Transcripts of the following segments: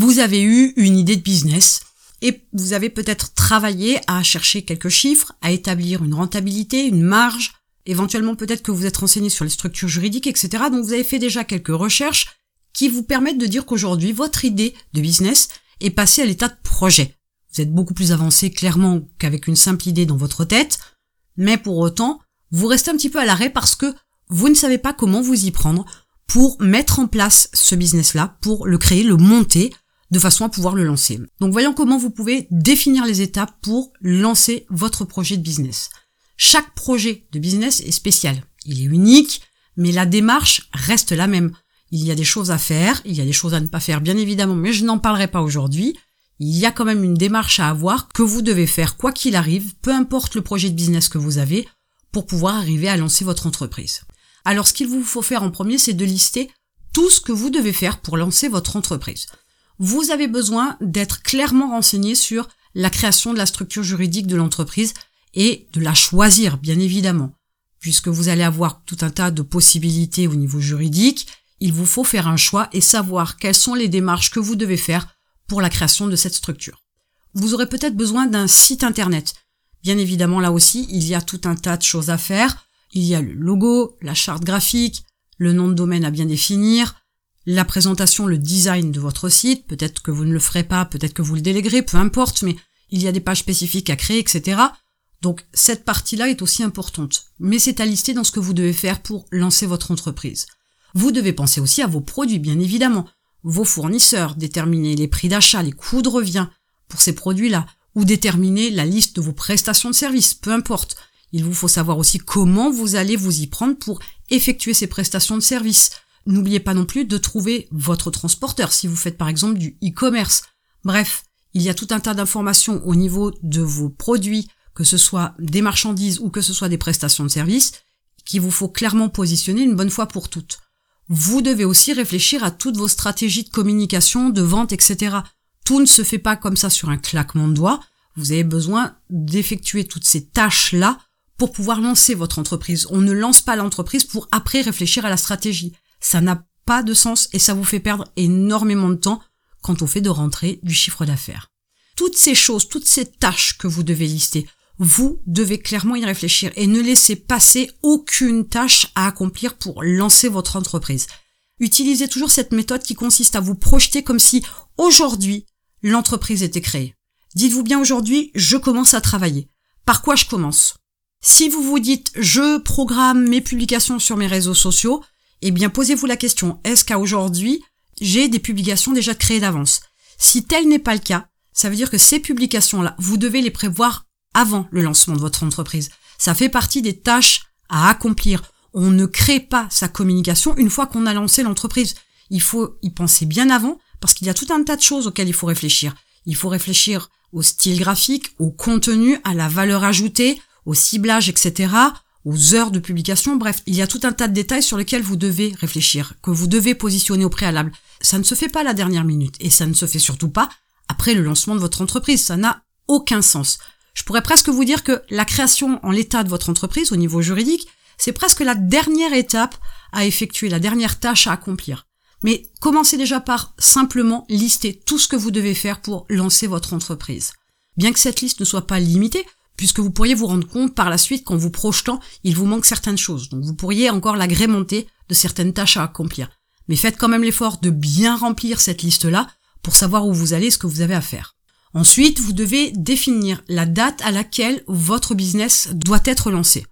Vous avez eu une idée de business et vous avez peut-être travaillé à chercher quelques chiffres, à établir une rentabilité, une marge, éventuellement peut-être que vous êtes renseigné sur les structures juridiques, etc. Donc vous avez fait déjà quelques recherches qui vous permettent de dire qu'aujourd'hui, votre idée de business est passée à l'état de projet. Vous êtes beaucoup plus avancé clairement qu'avec une simple idée dans votre tête, mais pour autant, vous restez un petit peu à l'arrêt parce que vous ne savez pas comment vous y prendre pour mettre en place ce business-là, pour le créer, le monter, de façon à pouvoir le lancer. Donc voyons comment vous pouvez définir les étapes pour lancer votre projet de business. Chaque projet de business est spécial. Il est unique, mais la démarche reste la même. Il y a des choses à faire, il y a des choses à ne pas faire, bien évidemment, mais je n'en parlerai pas aujourd'hui. Il y a quand même une démarche à avoir que vous devez faire quoi qu'il arrive, peu importe le projet de business que vous avez, pour pouvoir arriver à lancer votre entreprise. Alors ce qu'il vous faut faire en premier, c'est de lister tout ce que vous devez faire pour lancer votre entreprise. Vous avez besoin d'être clairement renseigné sur la création de la structure juridique de l'entreprise et de la choisir, bien évidemment. Puisque vous allez avoir tout un tas de possibilités au niveau juridique, il vous faut faire un choix et savoir quelles sont les démarches que vous devez faire pour la création de cette structure. Vous aurez peut-être besoin d'un site internet. Bien évidemment, là aussi, il y a tout un tas de choses à faire. Il y a le logo, la charte graphique, le nom de domaine à bien définir, la présentation, le design de votre site. Peut-être que vous ne le ferez pas, peut-être que vous le déléguerez, peu importe, mais il y a des pages spécifiques à créer, etc. Donc cette partie-là est aussi importante. Mais c'est à lister dans ce que vous devez faire pour lancer votre entreprise. Vous devez penser aussi à vos produits, bien évidemment. Vos fournisseurs, déterminer les prix d'achat, les coûts de revient pour ces produits-là, ou déterminer la liste de vos prestations de services, peu importe. Il vous faut savoir aussi comment vous allez vous y prendre pour effectuer ces prestations de services. N'oubliez pas non plus de trouver votre transporteur si vous faites par exemple du e-commerce. Bref, il y a tout un tas d'informations au niveau de vos produits, que ce soit des marchandises ou que ce soit des prestations de services, qu'il vous faut clairement positionner une bonne fois pour toutes. Vous devez aussi réfléchir à toutes vos stratégies de communication, de vente, etc. Tout ne se fait pas comme ça sur un claquement de doigts. Vous avez besoin d'effectuer toutes ces tâches-là pour pouvoir lancer votre entreprise. On ne lance pas l'entreprise pour après réfléchir à la stratégie. Ça n'a pas de sens et ça vous fait perdre énormément de temps quand on fait de rentrer du chiffre d'affaires. Toutes ces choses, toutes ces tâches que vous devez lister, vous devez clairement y réfléchir et ne laissez passer aucune tâche à accomplir pour lancer votre entreprise. Utilisez toujours cette méthode qui consiste à vous projeter comme si aujourd'hui l'entreprise était créée. Dites-vous bien aujourd'hui, je commence à travailler. Par quoi je commence? Si vous vous dites je programme mes publications sur mes réseaux sociaux, eh bien posez-vous la question, est-ce qu'à aujourd'hui j'ai des publications déjà créées d'avance? Si tel n'est pas le cas, ça veut dire que ces publications-là, vous devez les prévoir avant le lancement de votre entreprise. Ça fait partie des tâches à accomplir. On ne crée pas sa communication une fois qu'on a lancé l'entreprise. Il faut y penser bien avant parce qu'il y a tout un tas de choses auxquelles il faut réfléchir. Il faut réfléchir au style graphique, au contenu, à la valeur ajoutée, au ciblage, etc., aux heures de publication. Bref, il y a tout un tas de détails sur lesquels vous devez réfléchir, que vous devez positionner au préalable. Ça ne se fait pas à la dernière minute et ça ne se fait surtout pas après le lancement de votre entreprise. Ça n'a aucun sens. Je pourrais presque vous dire que la création en l'état de votre entreprise au niveau juridique, c'est presque la dernière étape à effectuer, la dernière tâche à accomplir. Mais commencez déjà par simplement lister tout ce que vous devez faire pour lancer votre entreprise. Bien que cette liste ne soit pas limitée, puisque vous pourriez vous rendre compte par la suite qu'en vous projetant, il vous manque certaines choses. Donc vous pourriez encore l'agrémenter de certaines tâches à accomplir. Mais faites quand même l'effort de bien remplir cette liste-là pour savoir où vous allez, ce que vous avez à faire. Ensuite, vous devez définir la date à laquelle votre business doit être lancé.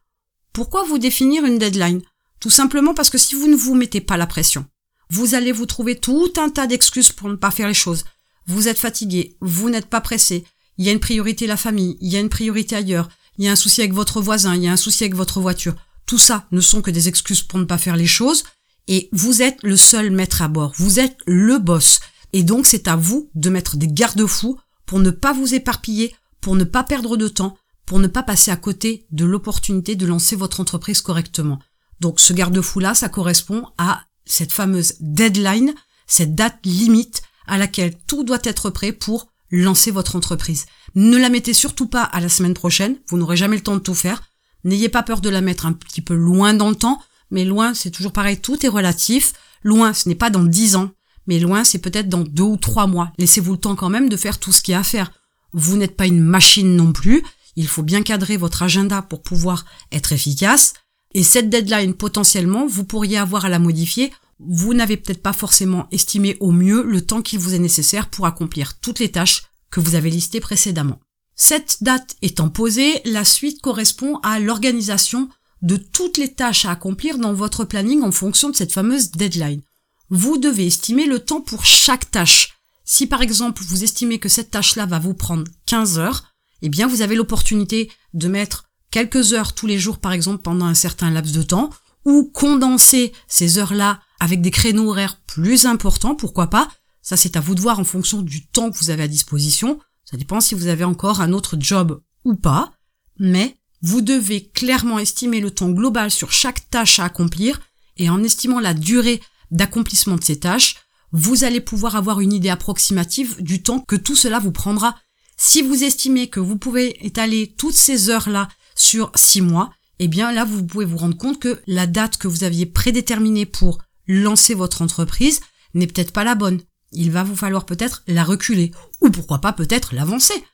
Pourquoi vous définir une deadline? Tout simplement parce que si vous ne vous mettez pas la pression, vous allez vous trouver tout un tas d'excuses pour ne pas faire les choses. Vous êtes fatigué, vous n'êtes pas pressé, il y a une priorité la famille, il y a une priorité ailleurs, il y a un souci avec votre voisin, il y a un souci avec votre voiture. Tout ça ne sont que des excuses pour ne pas faire les choses et vous êtes le seul maître à bord, vous êtes le boss. Et donc c'est à vous de mettre des garde-fous pour ne pas vous éparpiller, pour ne pas perdre de temps, pour ne pas passer à côté de l'opportunité de lancer votre entreprise correctement. Donc ce garde-fou-là, ça correspond à cette fameuse deadline, cette date limite à laquelle tout doit être prêt pour lancez votre entreprise. Ne la mettez surtout pas à la semaine prochaine, vous n'aurez jamais le temps de tout faire. N'ayez pas peur de la mettre un petit peu loin dans le temps, mais loin, c'est toujours pareil, tout est relatif. Loin, ce n'est pas dans dix ans, mais loin, c'est peut-être dans deux ou trois mois. Laissez-vous le temps quand même de faire tout ce qu'il y a à faire. Vous n'êtes pas une machine non plus. Il faut bien cadrer votre agenda pour pouvoir être efficace. Et cette deadline, potentiellement, vous pourriez avoir à la modifier. Vous n'avez peut-être pas forcément estimé au mieux le temps qu'il vous est nécessaire pour accomplir toutes les tâches que vous avez listées précédemment. Cette date étant posée, la suite correspond à l'organisation de toutes les tâches à accomplir dans votre planning en fonction de cette fameuse deadline. Vous devez estimer le temps pour chaque tâche. Si par exemple vous estimez que cette tâche-là va vous prendre 15 heures, eh bien vous avez l'opportunité de mettre quelques heures tous les jours par exemple pendant un certain laps de temps, ou condenser ces heures-là avec des créneaux horaires plus importants, pourquoi pas. Ça c'est à vous de voir en fonction du temps que vous avez à disposition. Ça dépend si vous avez encore un autre job ou pas. Mais vous devez clairement estimer le temps global sur chaque tâche à accomplir et en estimant la durée d'accomplissement de ces tâches, vous allez pouvoir avoir une idée approximative du temps que tout cela vous prendra. Si vous estimez que vous pouvez étaler toutes ces heures-là sur six mois, eh bien là, vous pouvez vous rendre compte que la date que vous aviez prédéterminée pour lancer votre entreprise n'est peut-être pas la bonne. Il va vous falloir peut-être la reculer, ou pourquoi pas peut-être l'avancer.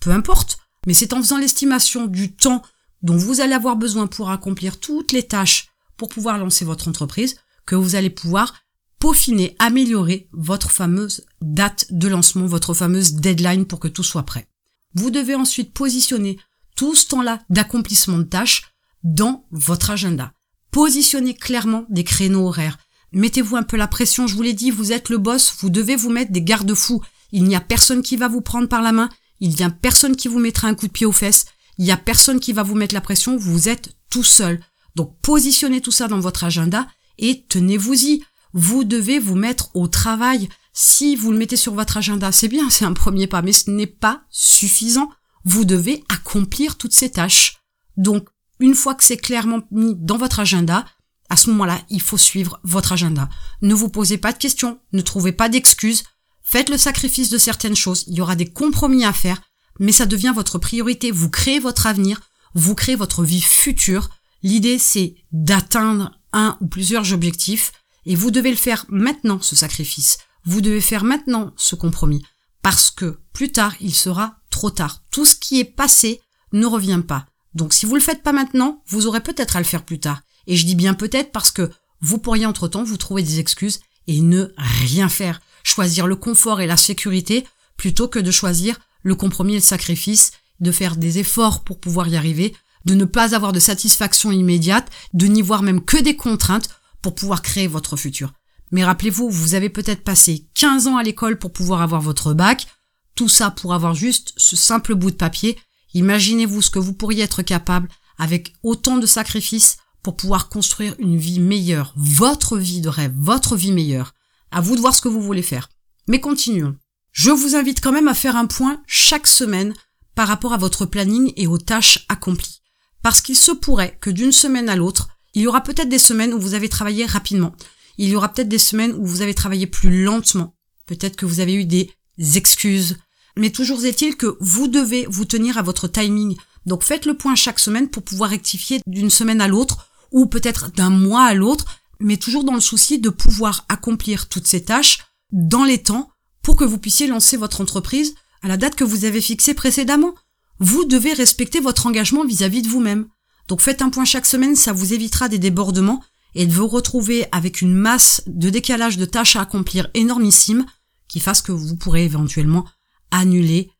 Peu importe. Mais c'est en faisant l'estimation du temps dont vous allez avoir besoin pour accomplir toutes les tâches pour pouvoir lancer votre entreprise que vous allez pouvoir peaufiner, améliorer votre fameuse date de lancement, votre fameuse deadline pour que tout soit prêt. Vous devez ensuite positionner tout ce temps-là d'accomplissement de tâches dans votre agenda. Positionnez clairement des créneaux horaires. Mettez-vous un peu la pression, je vous l'ai dit, vous êtes le boss, vous devez vous mettre des garde-fous. Il n'y a personne qui va vous prendre par la main, il n'y a personne qui vous mettra un coup de pied aux fesses, il n'y a personne qui va vous mettre la pression, vous êtes tout seul. Donc positionnez tout ça dans votre agenda et tenez-vous-y. Vous devez vous mettre au travail. Si vous le mettez sur votre agenda, c'est bien, c'est un premier pas, mais ce n'est pas suffisant. Vous devez accomplir toutes ces tâches. Donc, une fois que c'est clairement mis dans votre agenda, à ce moment-là, il faut suivre votre agenda. Ne vous posez pas de questions, ne trouvez pas d'excuses, faites le sacrifice de certaines choses, il y aura des compromis à faire, mais ça devient votre priorité, vous créez votre avenir, vous créez votre vie future. L'idée, c'est d'atteindre un ou plusieurs objectifs et vous devez le faire maintenant, ce sacrifice. Vous devez faire maintenant ce compromis parce que plus tard, il sera trop tard. Tout ce qui est passé ne revient pas. Donc si vous le faites pas maintenant, vous aurez peut-être à le faire plus tard. Et je dis bien peut-être parce que vous pourriez entre-temps vous trouver des excuses et ne rien faire. Choisir le confort et la sécurité plutôt que de choisir le compromis et le sacrifice, de faire des efforts pour pouvoir y arriver, de ne pas avoir de satisfaction immédiate, de n'y voir même que des contraintes pour pouvoir créer votre futur. Mais rappelez-vous, vous avez peut-être passé 15 ans à l'école pour pouvoir avoir votre bac, tout ça pour avoir juste ce simple bout de papier. Imaginez-vous ce que vous pourriez être capable avec autant de sacrifices pour pouvoir construire une vie meilleure, votre vie de rêve, votre vie meilleure. À vous de voir ce que vous voulez faire. Mais continuons. Je vous invite quand même à faire un point chaque semaine par rapport à votre planning et aux tâches accomplies. Parce qu'il se pourrait que d'une semaine à l'autre, il y aura peut-être des semaines où vous avez travaillé rapidement. Il y aura peut-être des semaines où vous avez travaillé plus lentement. Peut-être que vous avez eu des excuses. Mais toujours est-il que vous devez vous tenir à votre timing. Donc faites le point chaque semaine pour pouvoir rectifier d'une semaine à l'autre ou peut-être d'un mois à l'autre, mais toujours dans le souci de pouvoir accomplir toutes ces tâches dans les temps pour que vous puissiez lancer votre entreprise à la date que vous avez fixée précédemment. Vous devez respecter votre engagement vis-à-vis de vous-même. Donc faites un point chaque semaine, ça vous évitera des débordements et de vous retrouver avec une masse de décalage de tâches à accomplir énormissime qui fasse que vous pourrez éventuellement annuler,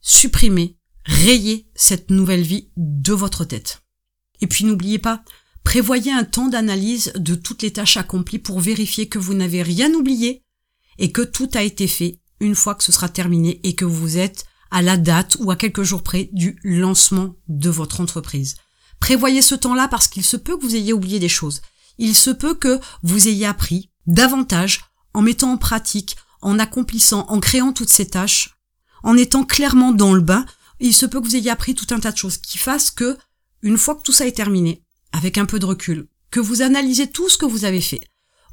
supprimer, rayer cette nouvelle vie de votre tête. Et puis n'oubliez pas, prévoyez un temps d'analyse de toutes les tâches accomplies pour vérifier que vous n'avez rien oublié et que tout a été fait une fois que ce sera terminé et que vous êtes à la date ou à quelques jours près du lancement de votre entreprise. Prévoyez ce temps-là parce qu'il se peut que vous ayez oublié des choses. Il se peut que vous ayez appris davantage en mettant en pratique, en accomplissant, en créant toutes ces tâches, en étant clairement dans le bain. Il se peut que vous ayez appris tout un tas de choses qui fassent que, une fois que tout ça est terminé, avec un peu de recul, que vous analysez tout ce que vous avez fait,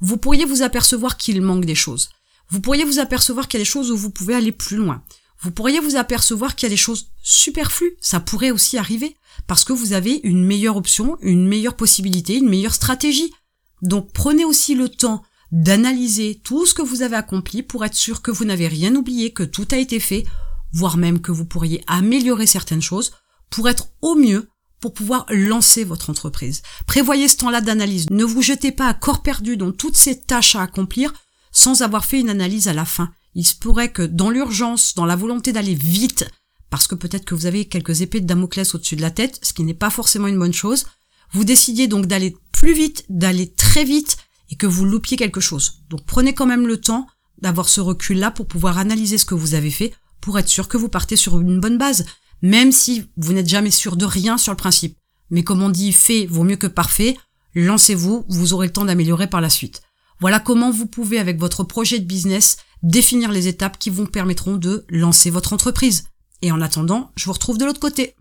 vous pourriez vous apercevoir qu'il manque des choses. Vous pourriez vous apercevoir qu'il y a des choses où vous pouvez aller plus loin. Vous pourriez vous apercevoir qu'il y a des choses superflues. Ça pourrait aussi arriver parce que vous avez une meilleure option, une meilleure possibilité, une meilleure stratégie. Donc prenez aussi le temps d'analyser tout ce que vous avez accompli pour être sûr que vous n'avez rien oublié, que tout a été fait, voire même que vous pourriez améliorer certaines choses pour être au mieux pour pouvoir lancer votre entreprise. Prévoyez ce temps-là d'analyse. Ne vous jetez pas à corps perdu dans toutes ces tâches à accomplir sans avoir fait une analyse à la fin. Il se pourrait que dans l'urgence, dans la volonté d'aller vite, parce que peut-être que vous avez quelques épées de Damoclès au-dessus de la tête, ce qui n'est pas forcément une bonne chose, vous décidiez donc d'aller plus vite, d'aller très vite, et que vous loupiez quelque chose. Donc prenez quand même le temps d'avoir ce recul-là pour pouvoir analyser ce que vous avez fait, pour être sûr que vous partez sur une bonne base, même si vous n'êtes jamais sûr de rien sur le principe. Mais comme on dit, fait vaut mieux que parfait, lancez-vous, vous aurez le temps d'améliorer par la suite. Voilà comment vous pouvez, avec votre projet de business, définir les étapes qui vous permettront de lancer votre entreprise. Et en attendant, je vous retrouve de l'autre côté.